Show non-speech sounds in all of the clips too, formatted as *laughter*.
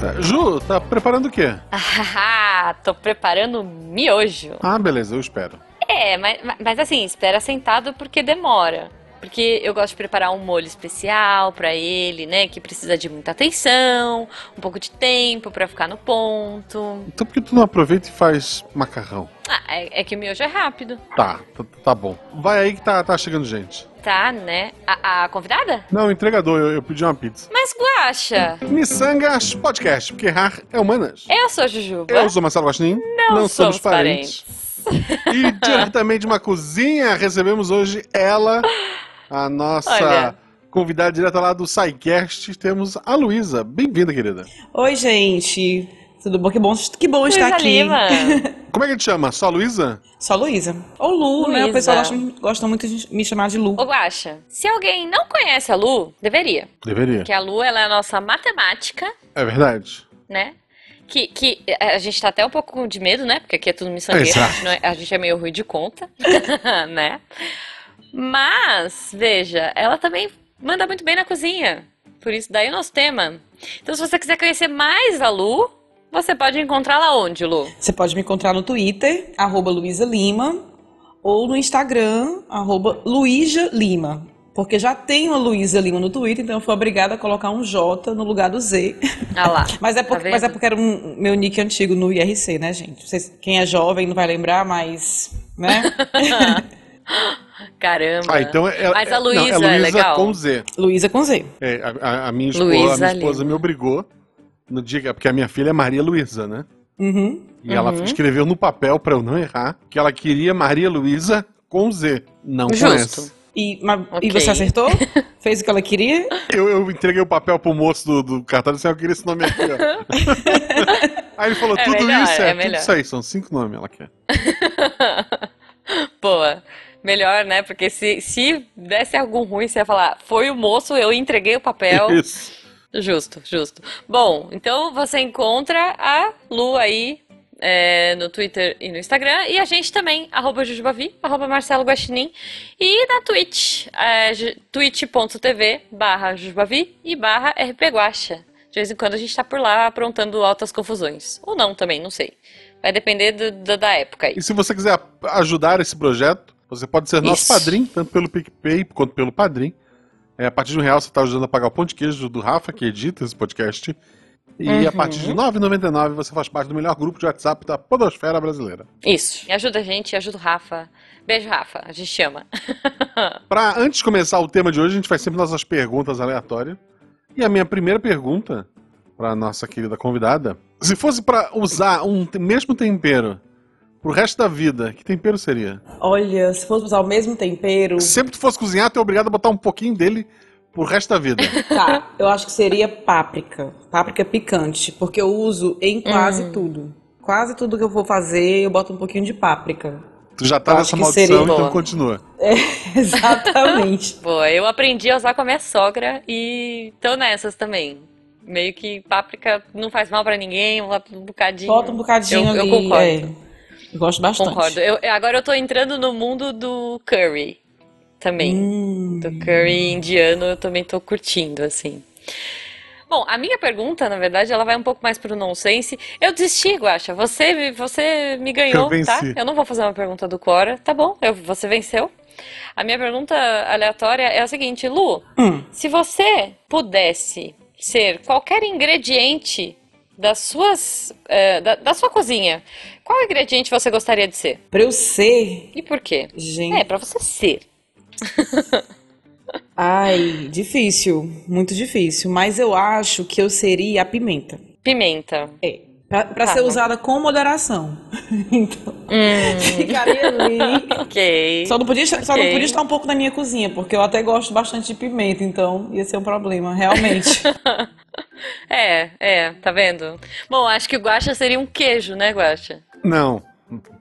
Tá. Ju, tá preparando o quê? *laughs* Ah, tô preparando miojo. Ah, beleza, eu espero. É, mas, mas assim, espera sentado porque demora. Porque eu gosto de preparar um molho especial pra ele, né? Que precisa de muita atenção, um pouco de tempo pra ficar no ponto. Então por que tu não aproveita e faz macarrão? Ah, é, é que o miojo é rápido, Tá, tá, tá bom. Vai aí que tá, tá chegando gente. tá, né? A, a convidada? Não, entregador, eu, eu pedi uma pizza. Mas Guaxa, Missangas Podcast, porque errar é humanas. eu sou a Jujuba. Eu sou Marcelo Guaxinim, Não, somos parentes. E *laughs* diretamente de uma cozinha, recebemos hoje ela, a nossa Olha. convidada direta lá do SciCast. Temos a Luísa. Bem-vinda, querida. Oi, gente. Tudo bom? Que bom, que bom estar aqui. Lima. *laughs* Como é que te chama? Só Luísa? Só Luísa. Ou Lu, né? O pessoal gosta, gosta muito de me chamar de Lu. Ô Guaxa, se alguém não conhece a Lu, deveria. Deveria. Porque a Lu, ela é a nossa matemática, É verdade. né? Que, que a gente tá até um pouco de medo, né? Porque aqui é tudo miçangueiro, a Exato. gente, é, a gente é meio ruim de conta, *laughs* né? Mas, veja, ela também manda muito bem na cozinha. Por isso, daí o nosso tema. Então, se você quiser conhecer mais a Lu, você pode encontrá-la onde, Lu? Você pode me encontrar no Twitter, arroba Luísa Lima, ou no Instagram, arroba Luísa Lima. Porque já tem uma Luísa Lima no Twitter, então eu fui obrigada a colocar um J no lugar do Z. Ah lá. *laughs* Mas é, Tá porque, vendo? mas é porque era um meu nick antigo no IRC, né, gente? Vocês, quem é jovem não vai lembrar, mas. Né? *laughs* Caramba. Ah, então é, Mas a é- não, Luísa é Luísa legal? com Z. Luísa com Z. É, a, a- minha esposa, a minha esposa me obrigou no dia que. Porque a minha filha é Maria Luísa, né? Uhum. E ela Uhum. escreveu no papel, pra eu não errar, que ela queria Maria Luísa com Z. Não com Justo. S. E, mas- Ok. e você acertou? *laughs* Fez o que ela queria? Eu, eu entreguei o papel pro moço do, do cartão e disse, "Ah, eu queria esse nome aqui, ó. *laughs* Aí ele falou, É tudo melhor, isso é é, tudo melhor. isso aí, são cinco nomes ela quer. *laughs* Boa. Melhor, né? Porque se, se desse algum ruim, você ia falar, foi o moço, eu entreguei o papel. Isso. Justo, justo. Bom, então você encontra a Lu aí é, no Twitter e no Instagram. E a gente também, arroba Jujubavi, arroba Marcelo Guaxinim. E na Twitch, é, twitch.tv barra Jujubavi e barra rpguaxa. De vez em quando a gente tá por lá aprontando altas confusões. Ou não também, não sei. Vai depender do- do- da época aí. E se você quiser ajudar esse projeto, você pode ser nosso Isso. padrinho, tanto pelo PicPay quanto pelo Padrim. É, a partir de um real você está ajudando a pagar o pão de queijo do Rafa, que edita esse podcast. E a Uhum. partir de R$ 9,99 você faz parte do melhor grupo de WhatsApp da podosfera brasileira. Isso. E ajuda a gente, ajuda o Rafa. Beijo, Rafa. A gente chama. *laughs* Pra, antes de começar o tema de hoje, a gente faz sempre nossas perguntas aleatórias. E a minha primeira pergunta pra nossa querida convidada, se fosse pra usar um mesmo tempero pro resto da vida, que tempero seria? Olha, se fosse usar o mesmo tempero. Sempre que tu fosse cozinhar, tu é obrigado a botar um pouquinho dele pro resto da vida. *laughs* Tá, eu acho que seria páprica. Páprica picante. Porque eu uso em quase Hum. tudo. Quase tudo que eu vou fazer, eu boto um pouquinho de páprica. Tu já tá Eu nessa que seria maldição, então boa. continua. *laughs* Exatamente. *laughs* Boa, eu aprendi a usar com a minha sogra e tô nessas também. Meio que páprica não faz mal pra ninguém, bota um bocadinho. Bota um bocadinho Eu- eu ali. concordo. é. Eu gosto bastante. Concordo. Eu- agora eu tô entrando no mundo do curry também. Hum. Do curry indiano eu também tô curtindo, assim. Bom, a minha pergunta, na verdade, ela vai um pouco mais pro nonsense. Eu desisti, Guaxa. Você, me- você me ganhou, Eu tá? Eu não vou fazer uma pergunta do Quora. Tá bom, eu- você venceu. A minha pergunta aleatória é a seguinte, Lu. Hum. Se você pudesse ser qualquer ingrediente das suas, eh, da, da sua cozinha, qual ingrediente você gostaria de ser? Pra eu ser, E por quê? gente. É, pra você ser. *laughs* Ai, difícil. Muito difícil. Mas eu acho que eu seria a pimenta. Pimenta. É. Pra, pra Tá ser bom. usada com moderação. *laughs* então, Hum, ficaria ali. ok. Só não, podia, só não podia estar um pouco na minha cozinha, porque eu até gosto bastante de pimenta, então ia ser um problema, realmente. *laughs* É, é, tá vendo? Bom, acho que o guaxa seria um queijo, né, guaxa? Não,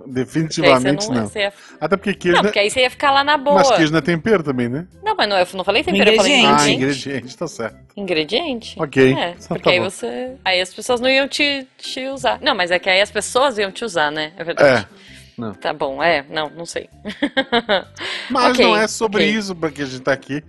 definitivamente não. você ia- Até porque queijo Não, não, porque aí você ia ficar lá na boa. Mas queijo não é tempero também, né? Não, mas não, eu não falei tempero, eu falei Ingrediente. Ah, ingrediente. tá certo. Ingrediente? Ok, É, então porque tá aí bom. você. Aí as pessoas não iam te, te usar. Não, mas é que aí as pessoas iam te usar, né? É verdade. É. Não. Tá bom, é, não, não sei. *laughs* Mas Ok, não é sobre ok. isso pra que a gente tá aqui.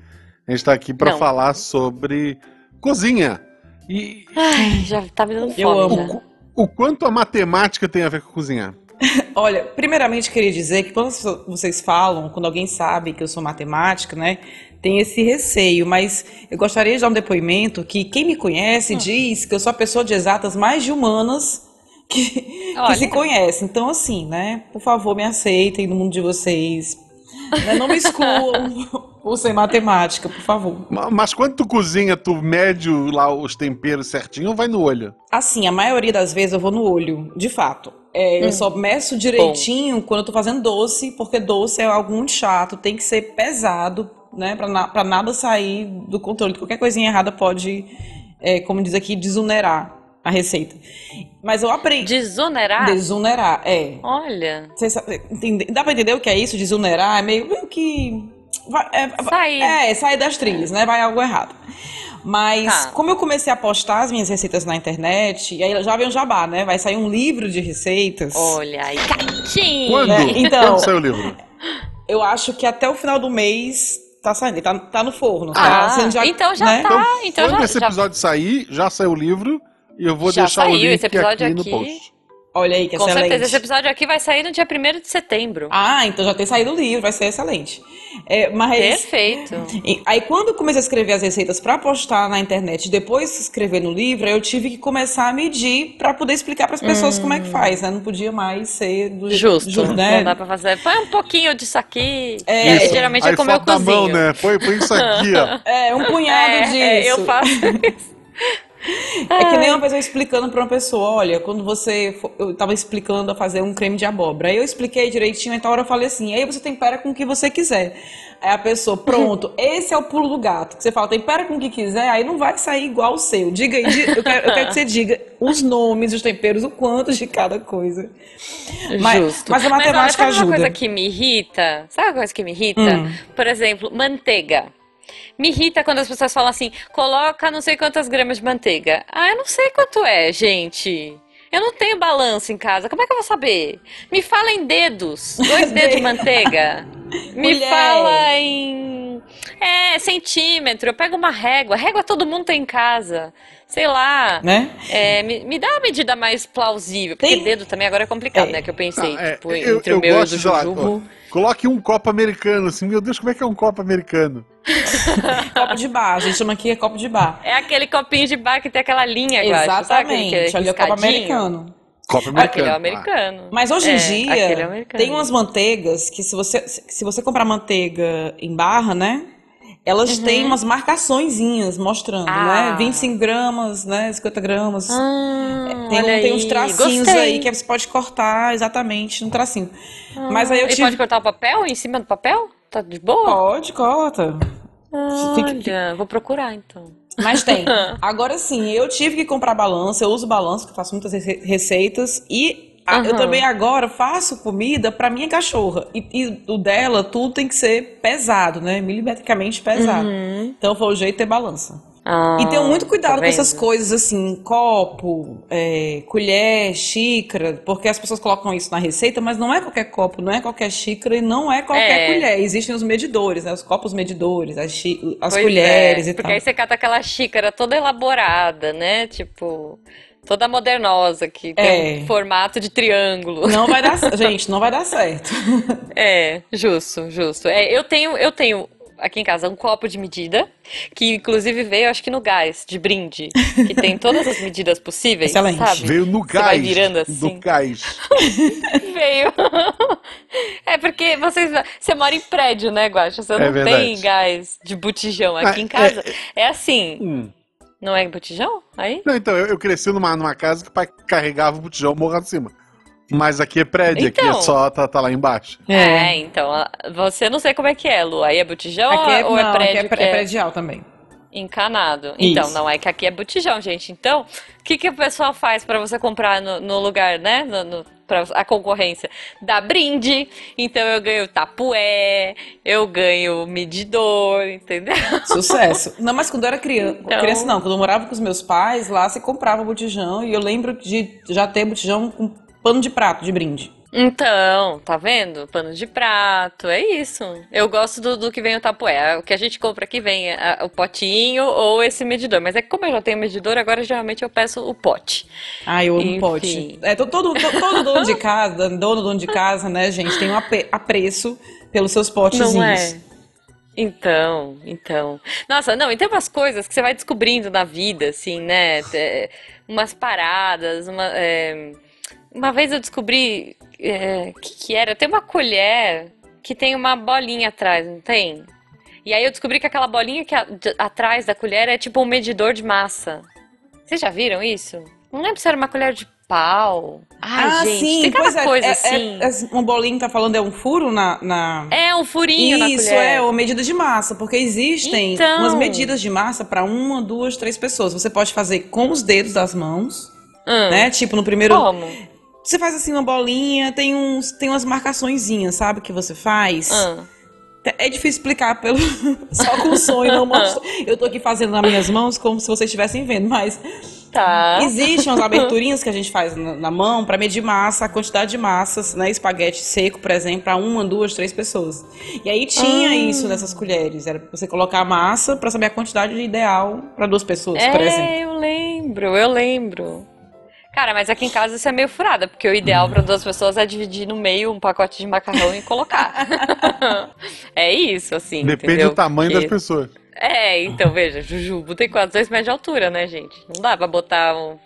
A gente tá aqui pra Não. falar sobre cozinha. E Ai, já tá me dando Eu fome. amo. já. o quanto a matemática tem a ver com cozinhar? *laughs* Olha, primeiramente queria dizer que quando vocês falam, quando alguém sabe que eu sou matemática, né, tem esse receio, mas eu gostaria de dar um depoimento que quem me conhece diz que eu sou a pessoa de exatas mais de humanas que, que se conhece. Então, assim, né, por favor, me aceitem no mundo de vocês. Né, Não me excluam *laughs* por ser matemática, por favor. Ma- Mas quando tu cozinha, tu mede lá os temperos certinho ou vai no olho? Assim, a maioria das vezes eu vou no olho, de fato. É, Eu só meço direitinho quando eu tô fazendo doce, porque doce é algo muito chato, tem que ser pesado, né? Pra, na- pra nada sair do controle. Qualquer coisinha errada pode, é, como diz aqui, desunerar a receita. Mas eu aprendi. Desonerar? Desunerar, é. Olha. Sabem- entende- dá pra entender o que é isso? Desunerar é meio, meio que. vai- é, Sair. é, sair das trilhas, né? Vai algo errado. Mas Tá. como eu comecei a postar as minhas receitas na internet, e aí já vem o jabá, né? Vai sair um livro de receitas. Olha aí. Catinho! Quando? Né? Então- Quando saiu o livro? Eu acho que até o final do mês tá saindo, tá, tá no forno. Ah, tá sendo já, então já né? tá. então quando já- esse já- episódio sair, já saiu o livro e eu vou Já deixar o saiu link esse episódio aqui, no aqui. post. Olha aí, que Com excelente. certeza, esse episódio aqui vai sair no dia 1 de setembro. Ah, então já tem saído o livro, vai ser excelente. É, mas Perfeito. E- Aí quando eu comecei a escrever as receitas para postar na internet, depois escrever no livro, eu tive que começar a medir para poder explicar para as pessoas como é que faz, né? Não podia mais ser do jeito- Justo. ju- né? Não dá pra fazer. Põe um pouquinho disso aqui. É, E Isso. geralmente Aí é como eu cozinho. mão, né? Põe, põe isso aqui, ó. *laughs* É, um punhado *laughs* É, disso. é, eu faço isso. *laughs* É que nem uma eu explicando para uma pessoa, olha, quando você for- eu tava explicando a fazer um creme de abóbora. Aí eu expliquei direitinho, então a hora eu falei assim, aí você tempera com o que você quiser. Aí a pessoa, pronto, *laughs* esse é o pulo do gato. Que você fala, tempera com o que quiser, aí não vai sair igual o seu. Diga aí, eu quero, eu quero que você diga os nomes, os temperos, o quanto de cada coisa. Mas- Justo. mas a olha, matemática sabe ajuda. uma coisa que me irrita? Sabe uma coisa que me irrita? Hum. Por exemplo, manteiga. Me irrita quando as pessoas falam assim, coloca não sei quantas gramas de manteiga. Ah, eu não sei quanto é, gente. Eu não tenho balanço em casa. Como é que eu vou saber? Me fala em dedos. *laughs* Dois dedos de manteiga. *laughs* Me Mulher. fala em. É, centímetro. Eu pego uma régua. Régua todo mundo tem em casa. Sei lá. Né? É, me, me dá uma medida mais plausível. Porque Tem- dedo também agora é complicado, É. né? Que eu pensei, Ah, é, tipo, eu, entre eu o meu e o do Jujubo. Coloque um copo americano, assim. Meu Deus, como é que é um copo americano? *laughs* Copo de bar, a gente chama aqui é copo de bar. É aquele copinho de bar que tem aquela linha, eu acho. É Exatamente, ali é o copo americano. Copo americano. Aquele é o Ah, americano. Mas hoje em É, dia é tem umas manteigas que se você se você comprar manteiga em barra, né? Elas têm umas marcaçõezinhas mostrando, Uhum. Ah. né? 25 gramas, né? 50 gramas. Ah, tem, um- olha tem uns tracinhos Gostei. aí que você pode cortar exatamente no tracinho. Mas aí eu tive. pode cortar o papel em cima do papel? Tá de boa? Pode, corta. Fica- Olha, vou procurar então. Mas tem. *laughs* Agora sim, eu tive que comprar balança, eu uso balança, que eu faço muitas rece- receitas, e a- eu também agora faço comida pra minha cachorra. E, e o dela, tudo tem que ser pesado, né? Milimetricamente pesado. Então foi o jeito de ter balança. Ah, E tenho muito cuidado tá com essas coisas assim, copo, é, colher, xícara, porque as pessoas colocam isso na receita, mas não é qualquer copo, não é qualquer xícara e não é qualquer É. colher. Existem os medidores, né? Os copos medidores, as, as colheres é, e Porque tal. aí você cata aquela xícara toda elaborada, né? Tipo, toda modernosa, que tem É. um formato de triângulo. Não vai dar, *laughs* gente, não vai dar certo. É, justo, justo. É, eu tenho, eu tenho aqui em casa um copo de medida, que inclusive veio, acho que no gás, de brinde, que tem todas as medidas possíveis, Excelente. sabe? Veio no Você gás. vai virando assim. No gás. *laughs* Veio. É porque vocês, você mora em prédio, né, Guaxa? Você não tem gás de botijão. Aqui Ah, em casa é assim. Hum. Não é botijão? Aí? Não, então, eu, eu cresci numa, numa casa que o pai carregava o botijão morro acima. Mas aqui é prédio, aqui é Então. só, tá, tá lá embaixo. É, então, a- você não sei como é que é, Lu. Aí é botijão Aqui é, ou é não, prédio aqui é, que é é predial também. Encanado? Então, Isso. não é que aqui é botijão, gente. Então, o que, que o pessoal faz pra você comprar no, no lugar, né? No, no, pra a concorrência? Dá brinde. Então eu ganho tapué, eu ganho medidor, entendeu? *laughs* Sucesso. Não, mas quando eu era criança, Então- criança não, quando eu morava com os meus pais, lá você comprava botijão e eu lembro de já ter botijão com pano de prato de brinde. Então, tá vendo? Pano de prato, é isso. Eu gosto do, do que vem o tapoé. O que a gente compra aqui vem a- o potinho ou esse medidor. Mas é que como eu já tenho medidor, agora geralmente eu peço o pote. Ai, eu amo Enfim. pote. É, to- todo, to- todo dono de casa, dono, dono de casa, né, gente, tem um apreço pelos seus potezinhos. Não é? Então, então. Nossa, não, e tem umas coisas que você vai descobrindo na vida, assim, né? É, umas paradas, uma, é, uma vez eu descobri é, que que era, tem uma colher que tem uma bolinha atrás, não tem? E aí eu descobri que aquela bolinha que a- de- atrás da colher é tipo um medidor de massa. Vocês já viram isso? Não lembro se era uma colher de pau. Ai, ah, gente, sim, tem cada pois é, coisa é, assim. é, é, um bolinho que tá falando é um furo na, na... É, um furinho na Isso, colher. é, uma medida de massa, porque existem Então. umas medidas de massa para uma, duas, três pessoas. Você pode fazer com os dedos das mãos, Hum, né? Tipo, no primeiro. Como? Você faz assim uma bolinha, tem, uns, tem umas marcaçõezinhas, sabe? Que você faz. Hum. É difícil explicar pelo *laughs* só com o e não mostro. Eu tô aqui fazendo nas minhas mãos como se vocês estivessem vendo, mas Tá. existem umas *laughs* aberturinhas que a gente faz na, na mão para medir massa, a quantidade de massas, né? Espaguete seco, por exemplo, para uma, duas, três pessoas. E aí tinha Ah. isso nessas colheres, era você colocar a massa para saber a quantidade ideal para duas pessoas, por exemplo. É, eu lembro, eu lembro. Cara, mas aqui em casa isso é meio furada, porque o ideal para duas pessoas é dividir no meio um pacote de macarrão e colocar. *laughs* é isso, assim. Depende entendeu? do tamanho das Porque- pessoas. É, então veja, Jujubo tem quase dois metros de altura, né, gente? Não dá pra botar um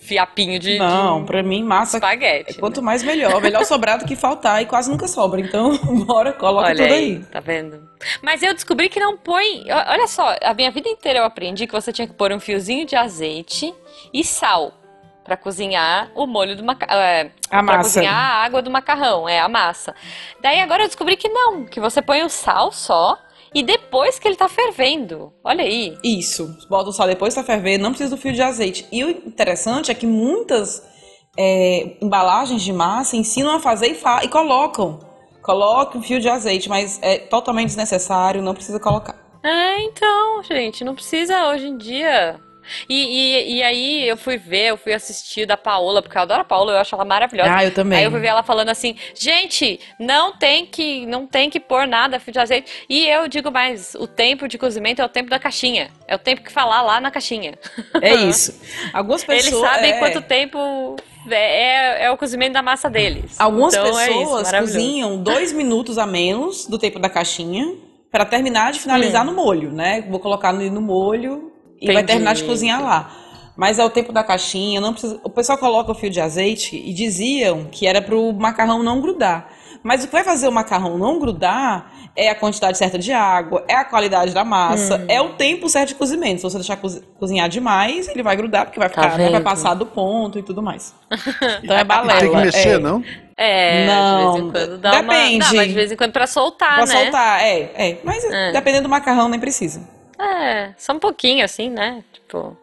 fiapinho de, Não, de para mim massa espaguete. quanto né? mais melhor, melhor sobrar do que faltar e quase nunca sobra. Então, *laughs* bora, coloca Olha tudo aí, aí. tá vendo? Mas eu descobri que não põe. Olha só, a minha vida inteira eu aprendi que você tinha que pôr um fiozinho de azeite e sal pra cozinhar o molho do macarrão. É, A pra massa. cozinhar a água do macarrão, é a massa. Daí agora eu descobri que não, que você põe o sal só e depois que ele tá fervendo. Olha aí. Isso. Bota o sal depois tá fervendo, não precisa do fio de azeite. E o interessante é que muitas é, embalagens de massa ensinam a fazer e, fa e colocam. Coloque um fio de azeite, mas é totalmente desnecessário, não precisa colocar. É, então, gente, não precisa hoje em dia. E, e, e aí eu fui ver, eu fui assistir da Paola, porque eu adoro a Paola, eu acho ela maravilhosa. Ah, eu também. Aí eu fui ver ela falando assim, gente, não tem que, não tem que pôr nada de azeite. E eu digo mais, o tempo de cozimento é o tempo da caixinha. É o tempo que falar lá na caixinha. É isso. *laughs* Algumas pessoas. Eles sabem é, quanto tempo é, é o cozimento da massa deles. Algumas então, é isso, pessoas cozinham dois *laughs* minutos a menos do tempo da caixinha para terminar de finalizar no molho, né? Vou colocar no, no molho e vai. Entendi. terminar de cozinhar lá. Mas é o tempo da caixinha, não precisa. O pessoal coloca o fio de azeite e diziam que era para o macarrão não grudar. Mas o que vai fazer o macarrão não grudar é a quantidade certa de água, é a qualidade da massa, Hum. é o tempo certo de cozimento. Se você deixar cozi- cozinhar demais, ele vai grudar, porque vai Tá ficar, né, vai passar do ponto e tudo mais. *laughs* Então é E balela. tem que mexer, é. não? É, Não, de vez em quando dá uma... depende. Dá, mas de vez em quando pra soltar, Pra né? soltar, é, é. Mas É. dependendo do macarrão, nem precisa. É, só um pouquinho, assim, né? Tipo.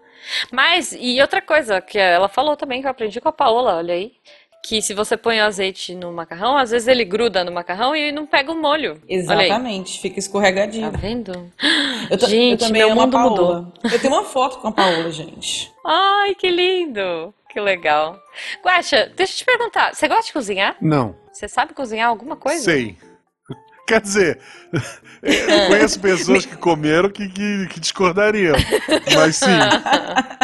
Mas, e outra coisa que ela falou também, que eu aprendi com a Paola, olha aí. Que se você põe o azeite no macarrão, às vezes ele gruda no macarrão e não pega o molho. Exatamente, fica escorregadinho. Tá vendo? Eu, ta- eu Gente, também meu amo a mundo Paola. Eu tenho uma foto com a Paola, gente. Ai, que lindo! Que legal. Guaxa, deixa eu te perguntar, você gosta de cozinhar? Não. Você sabe cozinhar alguma coisa? Sei. Quer dizer, eu conheço pessoas que comeram que, que, que discordariam. Mas sim.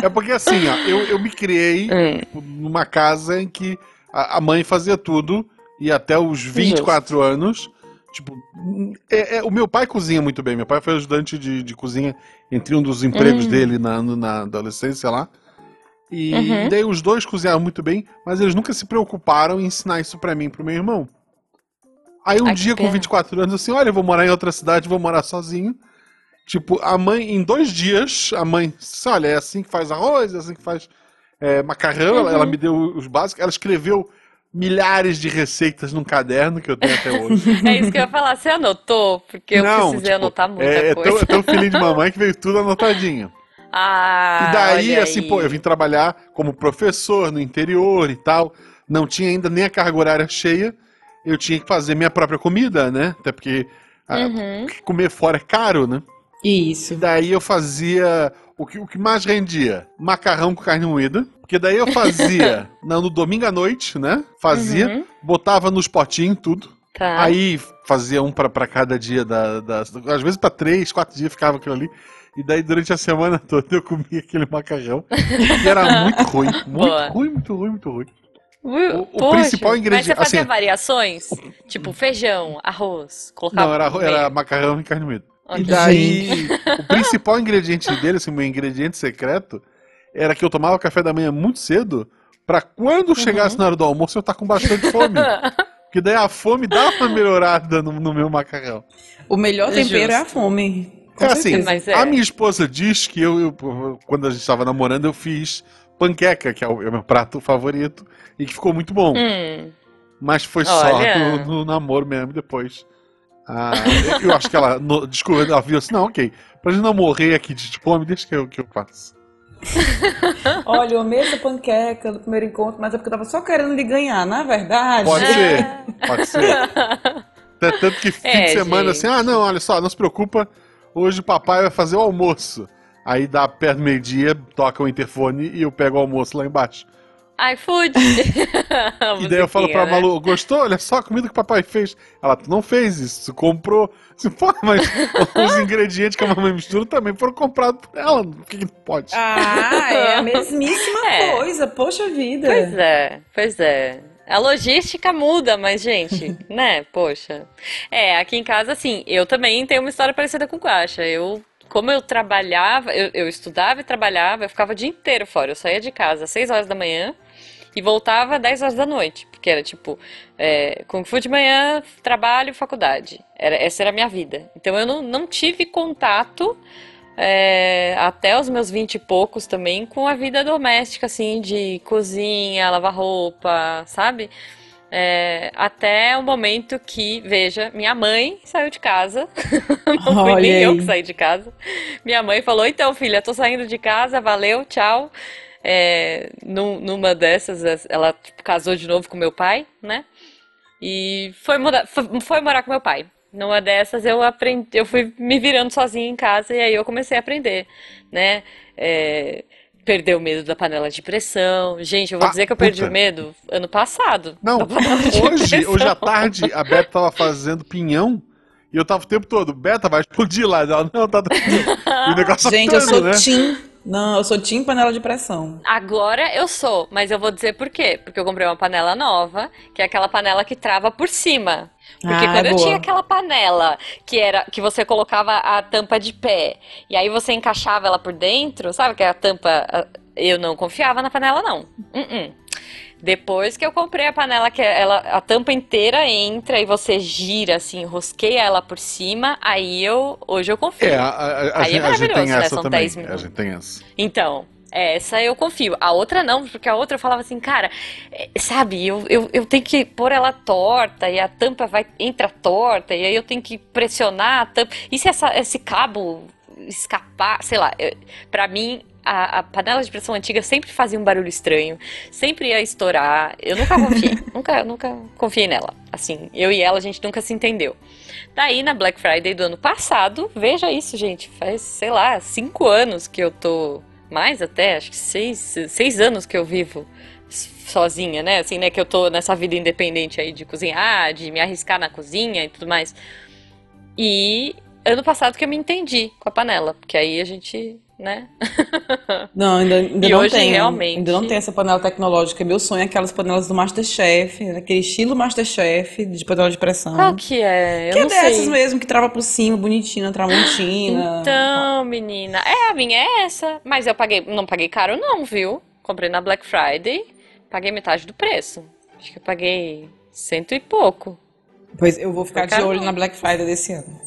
É porque assim, ó, eu, eu me criei Hum. numa casa em que a, a mãe fazia tudo e até os 24 anos. Tipo, é- é- o meu pai cozinha muito bem. Meu pai foi ajudante de, de cozinha entre um dos empregos Hum. dele na, na adolescência lá. E Uhum. daí os dois cozinhavam muito bem, mas eles nunca se preocuparam em ensinar isso pra mim e pro meu irmão. Aí um Ai, dia, com pena. 24 anos, assim, olha, eu vou morar em outra cidade, vou morar sozinho. Tipo, a mãe, em dois dias, a mãe disse, olha, é assim que faz arroz, é assim que faz é, macarrão. Ela, Uhum. ela me deu os básicos. Ela escreveu milhares de receitas num caderno que eu tenho até hoje. *laughs* É isso que eu ia falar. Você anotou? Porque eu Não, precisei tipo, anotar muita é, é coisa. tão, é tão filhinho de mamãe que veio tudo anotadinho. *laughs* Ah, E daí, assim, aí. pô, eu vim trabalhar como professor no interior e tal. Não tinha ainda nem a carga horária cheia. Eu tinha que fazer minha própria comida, né? Até porque Uhum. comer fora é caro, né? E Isso. daí eu fazia o que, o que mais rendia? Macarrão com carne moída. Porque daí eu fazia *laughs* no, no domingo à noite, né? Fazia, Uhum. botava nos potinhos tudo. Tá. Aí fazia um pra, pra cada dia da, da- Às vezes pra três, quatro dias ficava aquilo ali. E daí durante a semana *laughs* toda eu comia aquele macarrão. E era muito ruim. Muito Boa. ruim, muito ruim, muito ruim. O- o principal Mas ingrediente- você fazia assim- variações? Tipo feijão, arroz, colocava Não, era, era macarrão e carne moída. Ok. E daí, o principal ingrediente dele, assim, meu ingrediente secreto, era que eu tomava café da manhã muito cedo, pra quando Uhum. chegasse na hora do almoço eu estar com bastante fome. *laughs* Porque daí a fome dá uma melhorada no, no meu macarrão. O melhor É tempero é a justo. fome. Com É assim, certeza. Mas é. a minha esposa diz que eu, eu- quando a gente estava namorando, eu fiz panqueca, que é o, é o meu prato favorito, e que ficou muito bom. Hum, Mas foi só Olha. no, no namoro mesmo, depois. Ah, eu acho que ela no, descobriu, ela viu assim, não, ok, pra gente não morrer aqui de fome, deixa que eu, que eu faço. *laughs* *laughs* Olha, eu amei essa panqueca do primeiro encontro, mas é porque eu tava só querendo lhe ganhar, na verdade. Pode É. ser, pode ser. Até Tanto que fim É, de semana, gente. assim, ah, não, olha só, não se preocupa, hoje o papai vai fazer o almoço. Aí dá perto do meio-dia, toca o interfone e eu pego o almoço lá embaixo. iFood. *laughs* *laughs* E daí eu falo pra né? Malu, gostou? Olha só a comida que o papai fez. Ela, tu não fez isso, tu comprou. *laughs* Assim, Pô, mas os ingredientes que a mamãe mistura também foram comprados por ela. Por que, que não pode? Ah, é a mesmíssima É. coisa. Poxa vida. Pois é, pois é. A logística muda, mas, gente, né? Poxa. É, aqui em casa, assim, eu também tenho uma história parecida com o Guaxa. Eu, como eu trabalhava, eu, eu estudava e trabalhava, eu ficava o dia inteiro fora. Eu saía de casa às 6 horas da manhã e voltava às 10 horas da noite. Porque era tipo, é, Kung Fu de manhã, trabalho, faculdade. Era, essa era a minha vida. Então eu não, não tive contato é, até os meus vinte e poucos também com a vida doméstica, assim, de cozinha, lavar roupa, sabe? É, até o momento que, veja, minha mãe saiu de casa, *laughs* não fui Olha nem eu aí. que saí de casa. Minha mãe falou: então, filha, tô saindo de casa, valeu, tchau. É, num- numa dessas, ela tipo, casou de novo com meu pai, né? E foi, morar- foi, foi morar com meu pai. Numa dessas eu aprendi, eu fui me virando sozinha em casa e aí eu comecei a aprender, né? É, perder o medo da panela de pressão. Gente, eu vou Ah, dizer que eu perdi puta. o medo ano passado. Não, hoje, hoje à tarde, a Beta tava fazendo pinhão e eu tava o tempo todo, Beta vai explodir lá. Ela, não, tá tranquilo. E o negócio *laughs* Gente, eu assustando, sou né? tim. Não, eu sou tim panela de pressão. Agora eu sou, mas eu vou dizer por quê. Porque eu comprei uma panela nova, que é aquela panela que trava por cima. Porque Ah, quando é eu tinha aquela panela que era que você colocava a tampa de pé e aí você encaixava ela por dentro, sabe que a tampa eu não confiava na panela não. Uh-uh. Depois que eu comprei a panela que ela a tampa inteira entra e você gira assim, rosqueia ela por cima, aí eu hoje eu confio. É, a, a- a Aí é gente, a gente tem maravilhoso, né? essa São também. 10 A minutos. gente tem essa. Então, essa eu confio. A outra não, porque a outra eu falava assim, cara, é, sabe, eu, eu, eu tenho que pôr ela torta e a tampa vai entra torta e aí eu tenho que pressionar a tampa. E se essa, esse cabo escapar, sei lá, pra mim. A, a panela de pressão antiga sempre fazia um barulho estranho, sempre ia estourar. Eu nunca confiei, *laughs* nunca, nunca confiei nela. Assim, eu e ela a gente nunca se entendeu. Daí na Black Friday do ano passado, veja isso, gente, faz, sei lá, cinco anos que eu tô, mais até, acho que seis, seis anos que eu vivo sozinha, né? Assim, né, que eu tô nessa vida independente aí de cozinhar, de me arriscar na cozinha e tudo mais. E ano passado que eu me entendi com a panela, porque aí a gente, né? *laughs* Não, ainda, ainda E não hoje, tenho. realmente- Ainda não tem essa panela tecnológica. Meu sonho é aquelas panelas do Masterchef, aquele estilo Masterchef de panela de pressão. Qual que é? Eu que é não dessas sei. mesmo, que trava por cima, bonitinha, tramontina. Então, menina, é, a minha é essa. Mas eu paguei, não paguei caro não, viu? Comprei na Black Friday, paguei metade do preço. Acho que eu paguei cento e pouco. Pois eu vou ficar Foi de caro olho na Black Friday desse ano.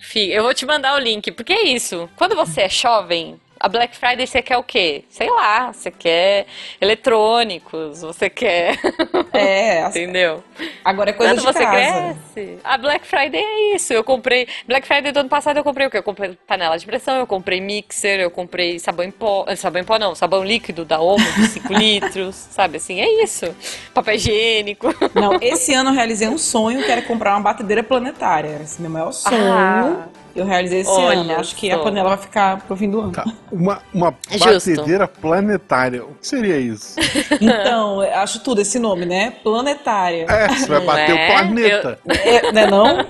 Fi, eu vou te mandar o link, porque é isso. Quando você é jovem, a Black Friday você quer o quê? Sei lá, você quer eletrônicos, você quer, *laughs* É, *laughs* entendeu? agora é coisa Quando de você casa. cresce, a Black Friday é isso. Eu comprei. Black Friday do ano passado eu comprei o quê? Eu comprei panela de pressão, eu comprei mixer, eu comprei sabão em pó. eh, Sabão em pó não, sabão líquido da Omo de 5 *laughs* litros, sabe assim? É isso. Papel higiênico. Não, esse ano eu realizei um sonho que era comprar uma batedeira planetária. Esse meu maior sonho. Ah, Eu realizei esse Olha ano. Acho que a só. panela vai ficar pro fim do ano. Tá, uma, uma Justo. batedeira planetária. O que seria isso? *laughs* Então, eu acho tudo esse nome, né? Planetária. É, você vai Não bater é? o planeta. É, né não?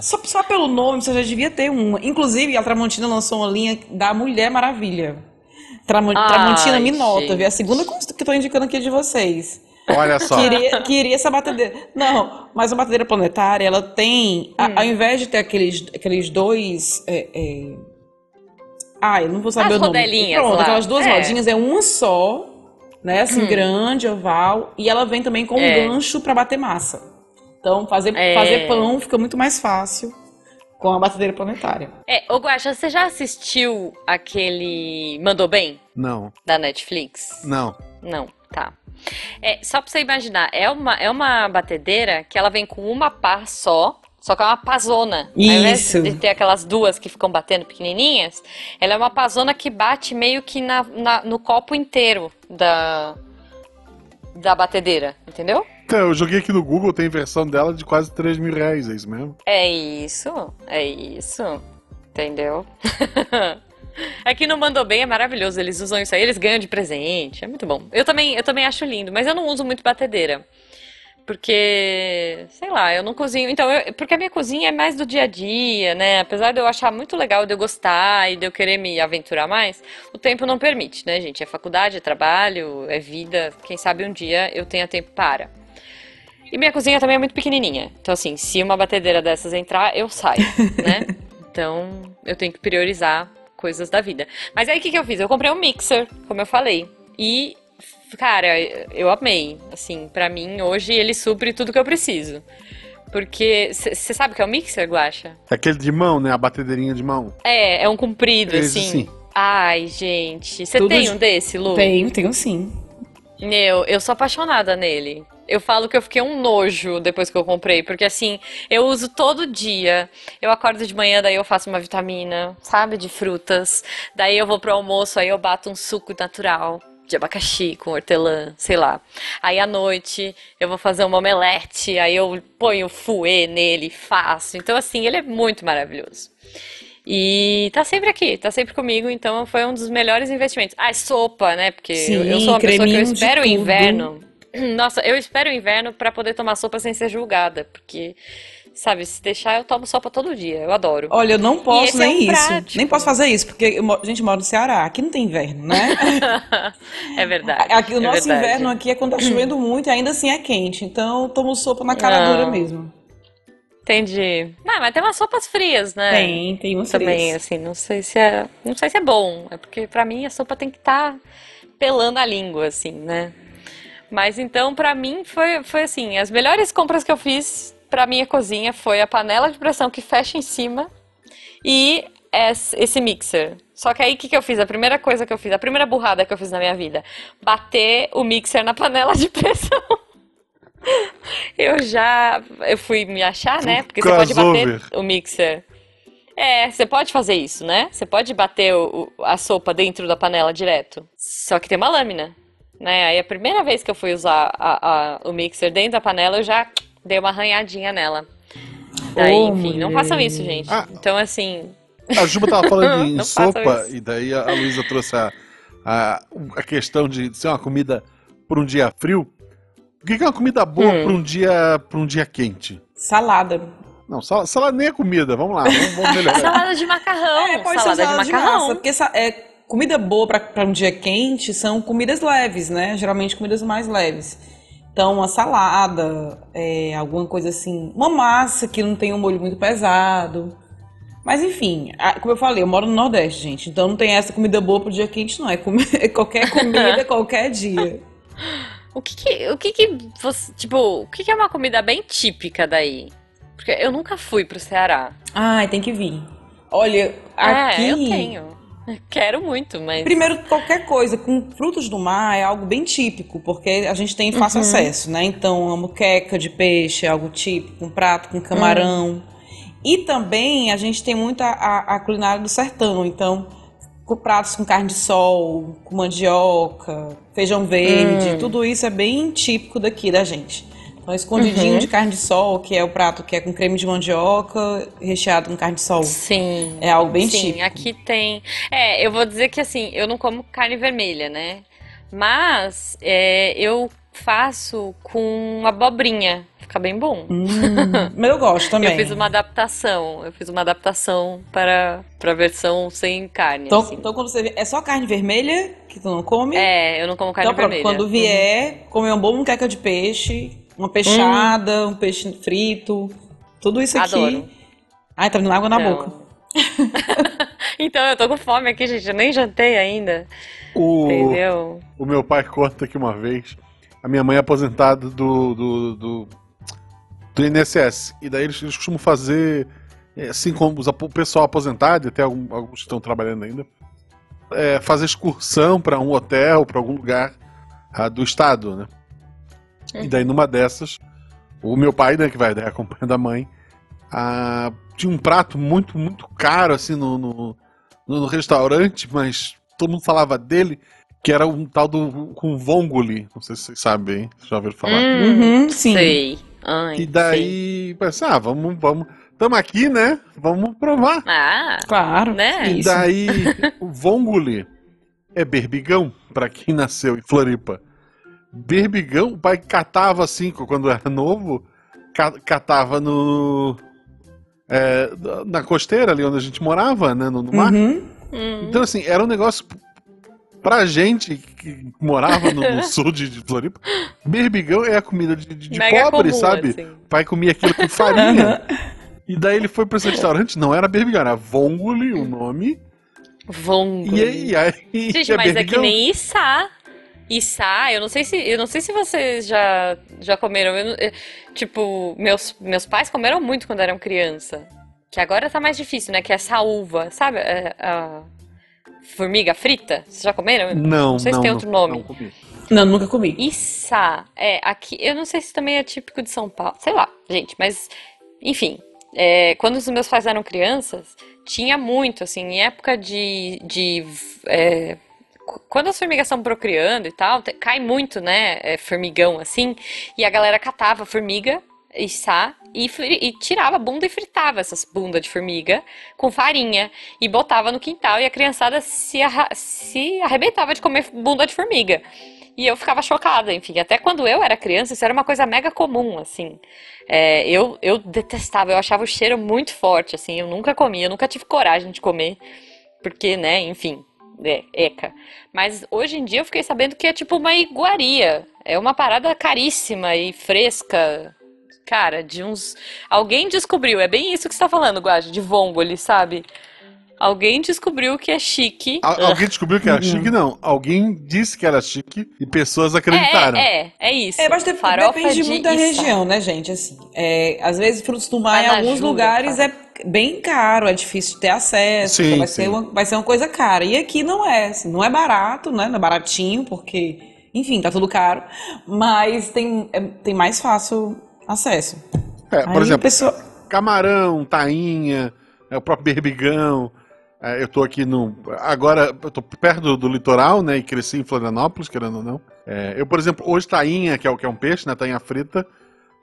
Só, só pelo nome você já devia ter uma. Inclusive, a Tramontina lançou uma linha da Mulher Maravilha. Tramo- Ai, Tramontina me nota, gente. viu? A segunda que eu tô indicando aqui de vocês. Olha só. Queria, queria essa batedeira. Não, mas a batedeira planetária, ela tem. a- Hum. ao invés de ter aqueles, aqueles dois. É, é... Ah, eu não vou saber As o nome. rodelinhas Pronto, lá. aquelas duas É. rodinhas, é uma só, né? Assim, Hum. grande, oval. E ela vem também com um É. gancho pra bater massa. Então, fazer, É. fazer pão fica muito mais fácil com a batedeira planetária. É, ô Guaxa, você já assistiu aquele Mandou Bem, Não, da Netflix? não. Não, tá. É, só pra você imaginar, é uma, é uma batedeira que ela vem com uma pá só, só que é uma pazona. Ao invés Isso. de ter aquelas duas que ficam batendo pequenininhas, ela é uma pazona que bate meio que na, na- no copo inteiro da, da batedeira, entendeu? Então, eu joguei aqui no Google, tem versão dela de quase 3 mil reais, é isso mesmo? É isso, é isso, entendeu? *laughs* Aqui no Mandou Bem é maravilhoso, eles usam isso aí, eles ganham de presente, é muito bom. Eu também, eu também acho lindo, mas eu não uso muito batedeira. Porque, sei lá, eu não cozinho. Então, eu- porque a minha cozinha é mais do dia a dia, né? Apesar de eu achar muito legal, de eu gostar e de eu querer me aventurar mais, o tempo não permite, né, gente? É faculdade, é trabalho, é vida. Quem sabe um dia eu tenha tempo para. E minha cozinha também é muito pequenininha. Então, assim, se uma batedeira dessas entrar, eu saio, né? *laughs* Então, eu tenho que priorizar coisas da vida. Mas aí, o que, que eu fiz? Eu comprei um mixer, como eu falei. E, cara, eu amei. Assim, pra mim, hoje, ele supre tudo que eu preciso. Porque, você sabe o que é o mixer, Guaxa? É aquele de mão, né? A batedeirinha de mão. É, é um comprido, Esse assim. sim. Ai, gente. Você tem de- um desse, Lu? Tenho, tenho sim. Meu, eu sou apaixonada nele. Eu falo que eu fiquei um nojo depois que eu comprei, porque assim, eu uso todo dia. Eu acordo de manhã, daí eu faço uma vitamina, sabe, de frutas. Daí eu vou pro almoço, aí eu bato um suco natural de abacaxi com hortelã, sei lá. Aí à noite eu vou fazer uma omelete, aí eu ponho fouet nele, faço. Então assim, ele é muito maravilhoso. E tá sempre aqui, tá sempre comigo, então foi um dos melhores investimentos. Ah, sopa, né? Porque eu, eu Sim, sou uma pessoa que eu espero o inverno. *clears throat* Nossa, eu espero o inverno pra poder tomar sopa sem ser julgada, porque, sabe, se deixar eu tomo sopa todo dia, eu adoro. Olha, eu não posso é nem um isso. prático. Nem posso fazer isso, porque eu a gente mora no Ceará. Aqui não tem inverno, né? *laughs* É verdade. Aqui, o é nosso verdade. inverno aqui é quando tá chovendo muito e ainda assim é quente. Então eu tomo sopa na cara dura mesmo. Entendi. Não, mas tem umas sopas frias, né? Tem, tem umas Também, frias. assim, não sei se é, não sei se é bom, é porque pra mim a sopa tem que estar pelando a língua, assim, né? Mas então, pra mim, foi, foi assim, as melhores compras que eu fiz pra minha cozinha foi a panela de pressão que fecha em cima e es- esse mixer. Só que aí, o que, que eu fiz? A primeira coisa que eu fiz, a primeira burrada que eu fiz na minha vida, bater o mixer na panela de *laughs* pressão. Eu já, eu fui me achar, né? Porque você pode bater o mixer. É, você pode fazer isso, né? Você pode bater o- a sopa dentro da panela direto. Só que tem uma lâmina, né? Aí a primeira vez que eu fui usar a- a- o mixer dentro da panela, eu já dei uma arranhadinha nela. Aí, Ô, enfim, não façam isso, gente. Ah. Então, assim, A Juba tava falando *laughs* em sopa, e daí a Luísa trouxe a, a, a questão de ser uma comida por um dia frio. O que que é uma comida boa Hum. para um dia para um dia quente? Salada. Não, sal- salada nem é comida, vamos lá, vamos, vamos melhorar. *laughs* salada de macarrão, É, pode salada ser de salada de macarrão. massa. Porque sa- é, comida boa para um dia quente são comidas leves, né? Geralmente comidas mais leves. Então, uma salada, é, alguma coisa assim. Uma massa que não tem um molho muito pesado. Mas enfim, como eu falei, eu moro no Nordeste, gente. Então não tem essa comida boa pro dia quente, não. É, comi- *laughs* é qualquer comida, *laughs* qualquer dia. O que que, o que que você, tipo, o que que é uma comida bem típica daí? Porque eu nunca fui pro Ceará. Ai, tem que vir. Olha, aqui. É, eu tenho. *laughs* Quero muito, mas Primeiro, qualquer coisa com frutos do mar é algo bem típico, porque a gente tem fácil Uhum. acesso, né? Então, a muqueca de peixe é algo típico, um prato com camarão. E também a gente tem muito a, a- a culinária do sertão, então, com pratos com carne de sol, com mandioca, feijão verde, Hum. tudo isso é bem típico daqui da gente. Então, escondidinho Uhum. de carne de sol, que é o prato que é com creme de mandioca recheado com carne de sol. Sim. É algo bem Sim, típico. aqui tem. É, eu vou dizer que assim, eu não como carne vermelha, né? Mas é, eu faço com abobrinha. Fica bem bom. Hum, mas eu gosto *laughs* também. Eu fiz uma adaptação. Eu fiz uma adaptação para para a versão sem carne. Então, assim. então quando você é só carne vermelha que tu não come? É, eu não como carne então vermelha. quando vier, comer uma boa muqueca de peixe, uma peixada, um peixe frito, tudo isso aqui. Adoro. Ai, tá vindo água na Não. boca. *laughs* Então, eu tô com fome aqui, gente. Eu nem jantei ainda. O, Entendeu? o meu pai conta que uma vez a minha mãe é aposentada do, do, do, do INSS. E daí eles, eles costumam fazer, é, assim como os o pessoal aposentado, até algum- alguns que estão trabalhando ainda, é, fazer excursão para um hotel, para algum lugar ah, do estado, né? E daí numa dessas, o meu pai, né, que vai daí acompanhando a mãe, ah, tinha um prato muito, muito caro, assim, no, no, no restaurante, mas todo mundo falava dele, que era um tal do com vongole. Não sei se vocês sabem, hein? Já ouviram falar? Hum, Uhum, sim. sei. Ai, e daí, pensei, ah, vamos, vamos. Tamo aqui, né? Vamos provar. Ah, Claro. Né? E daí, o vongole é berbigão, pra quem nasceu em Floripa. Berbigão, o pai catava assim, quando era novo, ca- catava no. é, na costeira ali onde a gente morava, né? No, no mar. Uhum. hum. Então, assim, era um negócio pra gente que morava no, no *laughs* sul de, de Floripa. Berbigão é a comida de, de- de pobre, comum, sabe? assim. O pai comia aquilo com farinha. e daí ele foi pra esse restaurante, não era berbigão, era vongole o nome. Vongole. E aí, aí Gente, é mas é que berbigão. nem içá. Içá, eu não sei se, eu não sei se vocês já, já comeram. eu tipo, meus, meus pais comeram muito quando eram criança. Que agora tá mais difícil, né? Que é saúva, sabe? É, A, formiga frita. Vocês já comeram? Não, Não sei se não, tem não, outro nome. não comi. Não, nunca comi. Içá. É, aqui, eu não sei se também é típico de São Paulo. Sei lá, gente, mas, enfim. é, quando os meus pais eram crianças, tinha muito, assim, em época de, de é, quando as formigas estão procriando e tal, cai muito, né, é, formigão, assim, e a galera catava formiga, e, fri- e tirava a bunda e fritava essas bundas de formiga com farinha e botava no quintal e a criançada se, arra- se arrebentava de comer bunda de formiga. E eu ficava chocada, enfim. Até quando eu era criança, isso era uma coisa mega comum, assim. É, eu, eu detestava, eu achava o cheiro muito forte, assim. Eu nunca comia, eu nunca tive coragem de comer. Porque, né, enfim, é, eca. Mas hoje em dia eu fiquei sabendo que é tipo uma iguaria. É uma parada caríssima e fresca. Cara, de uns. Alguém descobriu, é bem isso que você tá falando, Guaja, de vongole, sabe? Alguém descobriu que é chique. Al- alguém descobriu que era Uhum. chique? Não. Alguém disse que era chique e pessoas acreditaram. É, é, é isso. É, mas depende de muito da região, né, gente? Assim, é, às vezes frutos do mar em alguns lugares cara. é bem caro, é difícil de ter acesso, Sim, vai, sim. ser uma, vai ser uma coisa cara. E aqui não é, assim, não é barato, né? Não é baratinho, porque, enfim, tá tudo caro, mas tem, é- tem mais fácil acesso. É, Aí por a exemplo, pessoa- camarão, tainha, é, o próprio berbigão. É, eu tô aqui no. Agora, eu tô perto do, do litoral, né? E cresci em Florianópolis, querendo ou não. É, eu, por exemplo, hoje tainha, que é o que é um peixe, né? Tainha frita,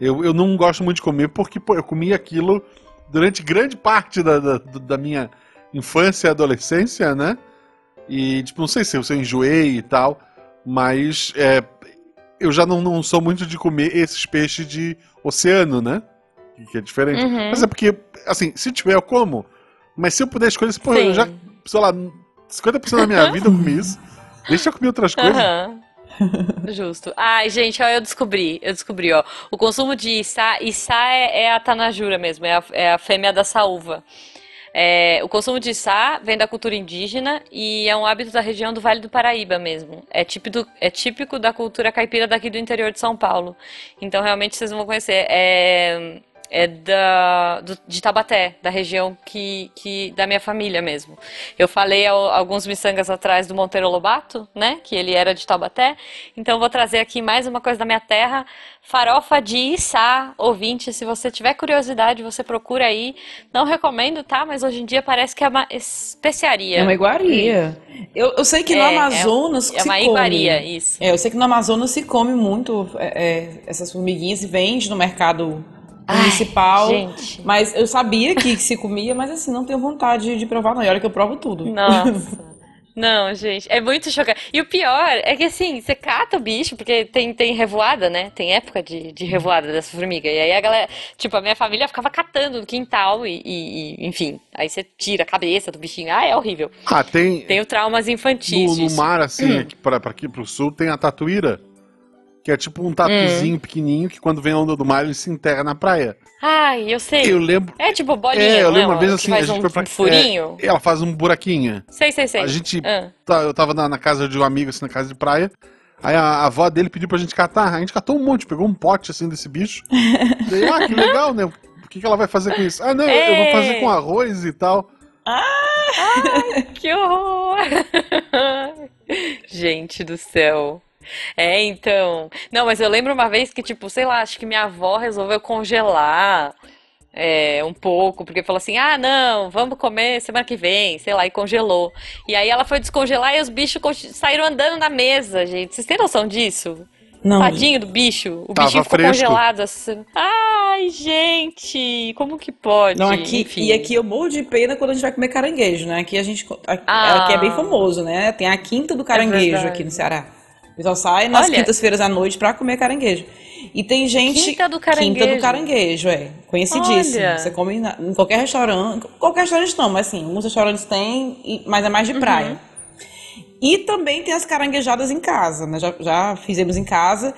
eu, eu não gosto muito de comer porque pô, eu comi aquilo durante grande parte da, da, da minha infância e adolescência, né? E, tipo, não sei se eu, se eu enjoei e tal, mas é, eu já não, não sou muito de comer esses peixes de oceano, né? Que- é diferente. Uhum. Mas é porque, assim, se tiver, eu como. Mas se eu puder escolher, pô, eu já, sei lá, 50% da minha *laughs* vida eu comi isso. Deixa eu comer outras coisas. Aham. Justo. Ai, gente, ó, eu descobri, eu descobri, ó. O consumo de içá, içá é, é a tanajura mesmo, é a, é a fêmea da saúva. É, o consumo de içá vem da cultura indígena e é um hábito da região do Vale do Paraíba mesmo. É típico, é típico da cultura caipira daqui do interior de São Paulo. Então, realmente, vocês vão conhecer. É, é da, do, de Tabaté, da região que, que da minha família mesmo. Eu falei ao, alguns miçangas atrás do Monteiro Lobato, né, que ele era de Taubaté, então vou trazer aqui mais uma coisa da minha terra, farofa de içá, ouvinte, se você tiver curiosidade, você procura aí. Não recomendo, tá, mas hoje em dia parece que é uma especiaria. É uma iguaria. Eu, eu sei que no É, Amazonas É se uma come. iguaria, isso. É, eu sei que no Amazonas se come muito é, é, essas formiguinhas e vende no mercado Ai, municipal. gente. Mas eu sabia que se comia, mas assim, não tenho vontade de provar, não. E olha que eu provo tudo. Nossa. *laughs* Não, gente, é muito chocante. E o pior é que assim, você cata o bicho, porque tem, tem revoada, né? Tem época de, de revoada dessa formiga. E aí a galera, tipo, a minha família ficava catando no quintal e, e- e, enfim. Aí você tira a cabeça do bichinho. Ah, é horrível. Ah, tem. Tenho traumas infantis No, no mar, assim, aqui pra, pra aqui pro sul, tem a tatuíra. Que é tipo um tatuzinho pequenininho que quando vem a onda do mar ele se enterra na praia. Ai, eu sei. Eu lembro. É tipo bolinha, É, eu é? lembro uma vez assim, a gente um foi pra. furinho. é, ela faz um buraquinho. Sei, sei, sei. A gente. Ah. tá- eu tava na, na casa de um amigo, assim, na casa de praia. Aí a, a avó dele pediu pra gente catar. A gente catou um monte, pegou um pote assim desse bicho. *laughs* Daí, ah, que legal, né? O que, que ela vai fazer com isso? Ah, não, eu, eu vou fazer É. com arroz e tal. *laughs* Que horror! *laughs* Gente do céu. *laughs* É, então. Não, mas eu lembro uma vez que, tipo, sei lá, acho que minha avó resolveu congelar é, um pouco, porque falou assim: ah, não, vamos comer semana que vem, sei lá, e congelou. E aí ela foi descongelar e os bichos saíram andando na mesa, gente. Vocês têm noção disso? Não. Tadinho do bicho. O Tava bichinho ficou fresco. congelado assim. Ai, gente, como que pode? Não, aqui, Enfim. e aqui eu morro de pena quando a gente vai comer caranguejo, né? Aqui a gente. Aqui, Ah. aqui é bem famoso, né? Tem a quinta do caranguejo verdade. aqui no Ceará. O pessoal sai nas Olha. quintas-feiras à noite pra comer caranguejo. E tem gente. Quinta do caranguejo. Quinta do caranguejo, é. Conhecidíssimo. Olha. Você come na- em qualquer restaurante. Qualquer restaurante não, mas assim, alguns restaurantes têm, mas é mais Uhum. de praia. E também tem as caranguejadas em casa, né? Já, já fizemos em casa.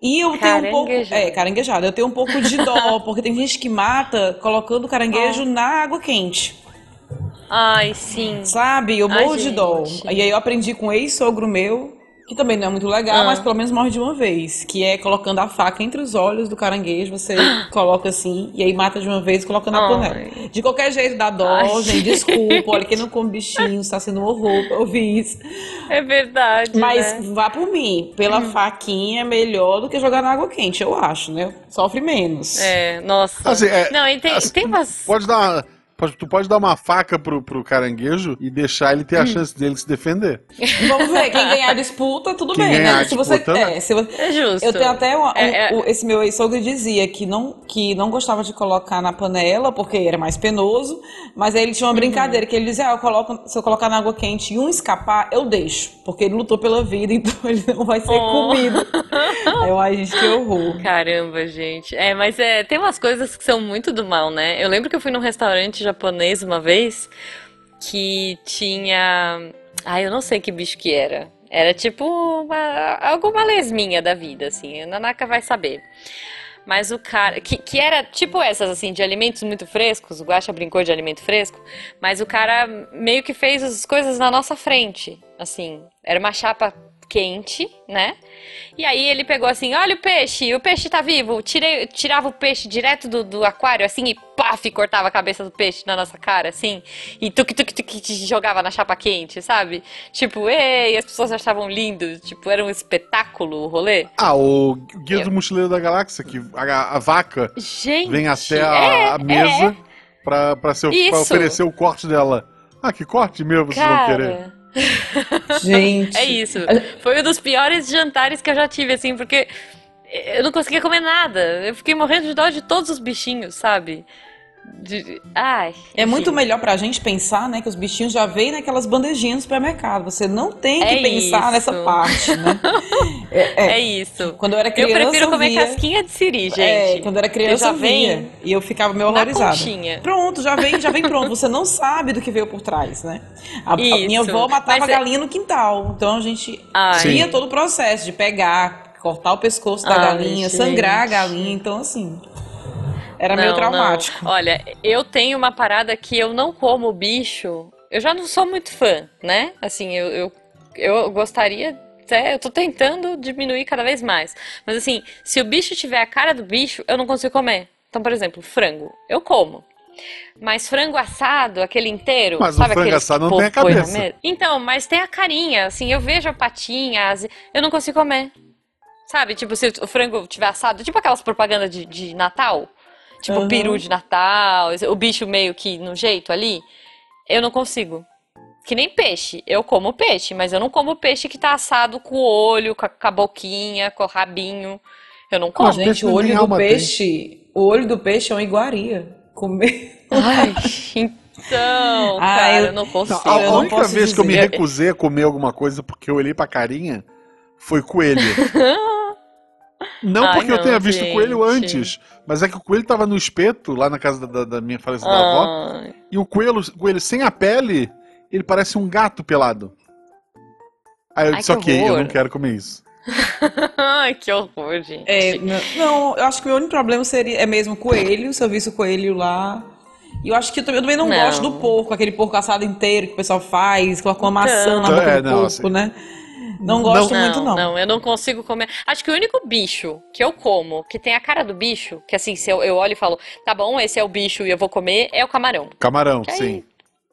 E eu tenho um pouco. É, caranguejada. Eu tenho um pouco de dó, *laughs* porque tem gente que mata colocando caranguejo na água quente. Ai, sim. Sabe? Eu Ai, morro de dó. E aí eu aprendi com um ex-sogro meu, que também não é muito legal, Ah. mas pelo menos morre de uma vez. Que é colocando a faca entre os olhos do caranguejo, você *gasps* coloca assim, e aí mata de uma vez e coloca na Ai. panela. De qualquer jeito dá dó, Ai. gente, desculpa. Olha, quem não come *laughs* bichinho, está sendo um horror pra ouvir isso. É verdade, Mas né? vá por mim, pela faquinha é melhor do que jogar na água quente, eu acho, né? Sofre menos. É, nossa. Assim, é, Não, e tem, assim, tem umas... Pode dar uma- pode- tu pode dar uma faca pro, pro caranguejo e deixar ele Hum. ter a chance dele se defender. *laughs* Vamos ver, quem ganhar a disputa, tudo Quem bem, ganhar né? a Se você, disputa, é, se você, É justo. Eu tenho até uma- um- É, é. o- esse meu ex-sogro dizia que não, que não gostava de colocar na panela porque era mais penoso, mas aí ele Uhum. tinha uma brincadeira que ele dizia: ah, eu coloco, se eu colocar na água quente e um escapar, eu deixo, porque ele lutou pela vida, *laughs* então ele não vai ser Oh. comido. Aí eu, ai, gente, que horror. Caramba, gente. É, mas é, tem umas coisas que são muito do mal, né? Eu lembro que eu fui num restaurante japonês uma vez que tinha. Ai, eu não sei que bicho que era. Era tipo uma, alguma lesminha da vida, assim. A Nanaka vai saber. Mas o cara. Que, que era tipo essas, assim, de alimentos muito frescos. O Guaxa brincou de alimento fresco. Mas o cara meio que fez as coisas na nossa frente. Assim. Era uma chapa quente, né? E aí ele pegou assim: olha o peixe, o peixe tá vivo. Tirei, tirava o peixe direto do, do aquário, assim, e paf, cortava a cabeça do peixe na nossa cara, assim. E tuk tuk tuk tuk, jogava na chapa quente, sabe? Tipo, ei, as pessoas achavam lindo. Tipo, era um espetáculo o rolê. Ah, o Guia do Mochileiro da Galáxia, que a, a vaca Gente, vem até é, a, a mesa é. pra, pra, ser, pra oferecer o corte dela. Ah, que corte meu vocês vão querer? Gente. *laughs* é isso. Foi um dos piores jantares que eu já tive, assim, porque eu não conseguia comer nada. Eu fiquei morrendo de dó de todos os bichinhos, sabe? De- Ai. É muito enfim. melhor pra gente pensar, né, que os bichinhos já vêm naquelas bandejinhas no supermercado. Você não tem que É pensar isso. nessa parte, né? *laughs* É isso. Quando eu era Eu criança, prefiro comer via... casquinha de siri, É, gente. quando eu era criança já eu via. vem E eu ficava meio horrorizada. conchinha. Pronto, já vem, já vem *laughs* pronto. Você não sabe do que veio por trás, né? A, a minha avó matava Mas é- galinha no quintal. Então a gente Ai. via todo o processo de pegar, cortar o pescoço da Ai, galinha, sangrar a gente. galinha. Então, assim. Era meio Não, traumático. não. Olha, eu tenho uma parada que eu não como bicho. Eu já não sou muito fã, né? Assim, eu, eu, eu gostaria. Até, eu tô tentando diminuir cada vez mais. Mas assim, se o bicho tiver a cara do bicho, eu não consigo comer. Então, por exemplo, frango, eu como. Mas frango assado, aquele inteiro. Mas o sabe frango aquele assado não tem a cabeça. Então, mas tem a carinha, assim, eu vejo a patinha, as- eu não consigo comer. Sabe, tipo, se o frango tiver assado, tipo aquelas propagandas de, de Natal. Tipo, Aham. peru de Natal, o bicho meio que no jeito ali. Eu não consigo. Que nem peixe. Eu como peixe, mas eu não como peixe que tá assado com o olho, com a, com a boquinha, com o rabinho. Eu não como. Mas Gente, peixe o olho do tem. peixe, o olho do peixe é uma iguaria. Comer. Ai, *laughs* então, Ah, cara, eu- eu não Não, consigo. a, eu a não única vez que eu me dizer. recusei a comer alguma coisa porque eu olhei pra carinha foi coelho. *laughs* Não Ai, porque eu não, tenha visto gente. coelho antes, mas é que o coelho tava no espeto, lá na casa da, da minha falecida avó, Ai, e o coelho, o coelho sem a pele, ele parece um gato pelado. Aí eu Ai, disse, que ok, eu horror. não quero comer isso. *laughs* Ai, que horror, gente. É, não, não, eu acho que o meu único problema seria é mesmo coelho, se eu visse o coelho lá. E eu acho que eu também, eu também não, Não. gosto do porco, aquele porco assado inteiro que o pessoal faz, com a, com a maçã na Então, boca é, do não, porco, assim, né? Não gosto não, muito, não. não, eu não consigo comer. Acho que o único bicho que eu como, que tem a cara do bicho, que assim, se eu, eu olho e falo, tá bom, esse é o bicho e eu vou comer, é o camarão. Camarão, aí- sim.